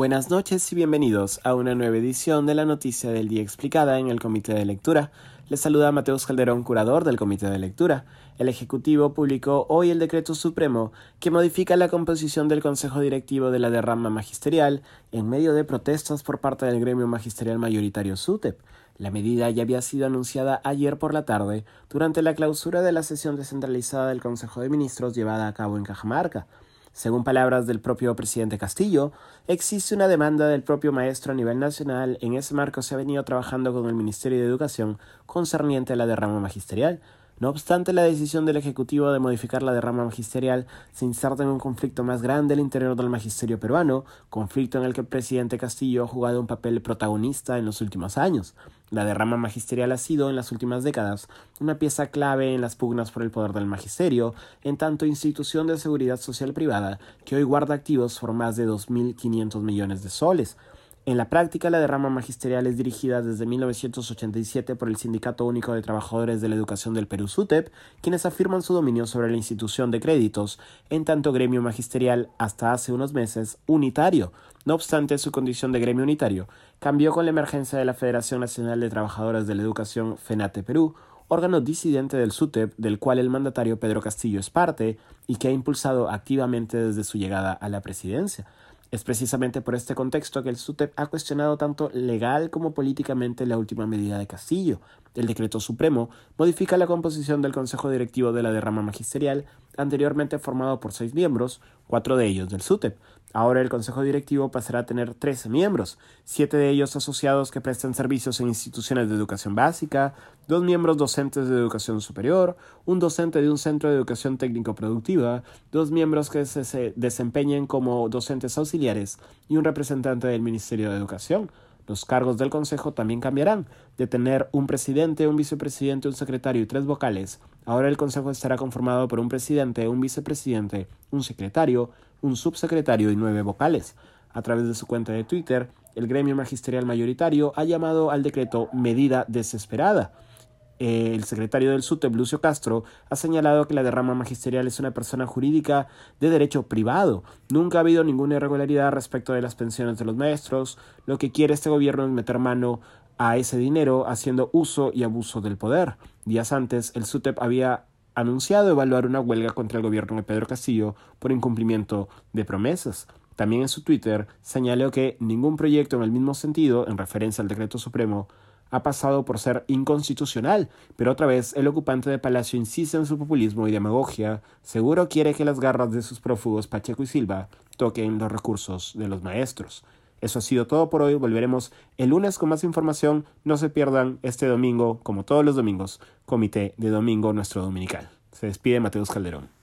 Buenas noches y bienvenidos a una nueva edición de la Noticia del Día Explicada en el Comité de Lectura. Les saluda Mateus Calderón, curador del Comité de Lectura. El Ejecutivo publicó hoy el decreto supremo que modifica la composición del Consejo Directivo de la derrama magisterial en medio de protestas por parte del gremio magisterial mayoritario SUTEP. La medida ya había sido anunciada ayer por la tarde durante la clausura de la sesión descentralizada del Consejo de Ministros llevada a cabo en Cajamarca. Según palabras del propio presidente Castillo, existe una demanda del propio maestro a nivel nacional. En ese marco se ha venido trabajando con el Ministerio de Educación concerniente a la derrama magisterial, no obstante, la decisión del Ejecutivo de modificar la derrama magisterial se inserta en un conflicto más grande al interior del magisterio peruano, conflicto en el que el presidente Castillo ha jugado un papel protagonista en los últimos años. La derrama magisterial ha sido, en las últimas décadas, una pieza clave en las pugnas por el poder del magisterio, en tanto institución de seguridad social privada que hoy guarda activos por más de 2.500 millones de soles. En la práctica, la derrama magisterial es dirigida desde 1987 por el Sindicato Único de Trabajadores de la Educación del Perú SUTEP, quienes afirman su dominio sobre la institución de créditos, en tanto gremio magisterial hasta hace unos meses unitario. No obstante, su condición de gremio unitario cambió con la emergencia de la Federación Nacional de Trabajadores de la Educación FENATE Perú, órgano disidente del SUTEP del cual el mandatario Pedro Castillo es parte y que ha impulsado activamente desde su llegada a la presidencia. Es precisamente por este contexto que el SUTEP ha cuestionado tanto legal como políticamente la última medida de Castillo. El decreto supremo modifica la composición del Consejo Directivo de la Derrama Magisterial, anteriormente formado por seis miembros, cuatro de ellos del SUTEP, Ahora el Consejo Directivo pasará a tener 13 miembros, siete de ellos asociados que prestan servicios en instituciones de educación básica, dos miembros docentes de educación superior, un docente de un centro de educación técnico-productiva, dos miembros que se desempeñen como docentes auxiliares y un representante del Ministerio de Educación. Los cargos del Consejo también cambiarán, de tener un presidente, un vicepresidente, un secretario y tres vocales. Ahora el Consejo estará conformado por un presidente, un vicepresidente, un secretario, un subsecretario y nueve vocales. A través de su cuenta de Twitter, el gremio magisterial mayoritario ha llamado al decreto medida desesperada. El secretario del SUTEP, Lucio Castro, ha señalado que la derrama magisterial es una persona jurídica de derecho privado. Nunca ha habido ninguna irregularidad respecto de las pensiones de los maestros. Lo que quiere este gobierno es meter mano a ese dinero haciendo uso y abuso del poder. Días antes, el SUTEP había anunciado evaluar una huelga contra el gobierno de Pedro Castillo por incumplimiento de promesas. También en su Twitter señaló que ningún proyecto en el mismo sentido, en referencia al decreto supremo, ha pasado por ser inconstitucional, pero otra vez el ocupante de Palacio insiste en su populismo y demagogia, seguro quiere que las garras de sus prófugos Pacheco y Silva toquen los recursos de los maestros. Eso ha sido todo por hoy. Volveremos el lunes con más información. No se pierdan este domingo, como todos los domingos, Comité de Domingo Nuestro Dominical. Se despide Mateus Calderón.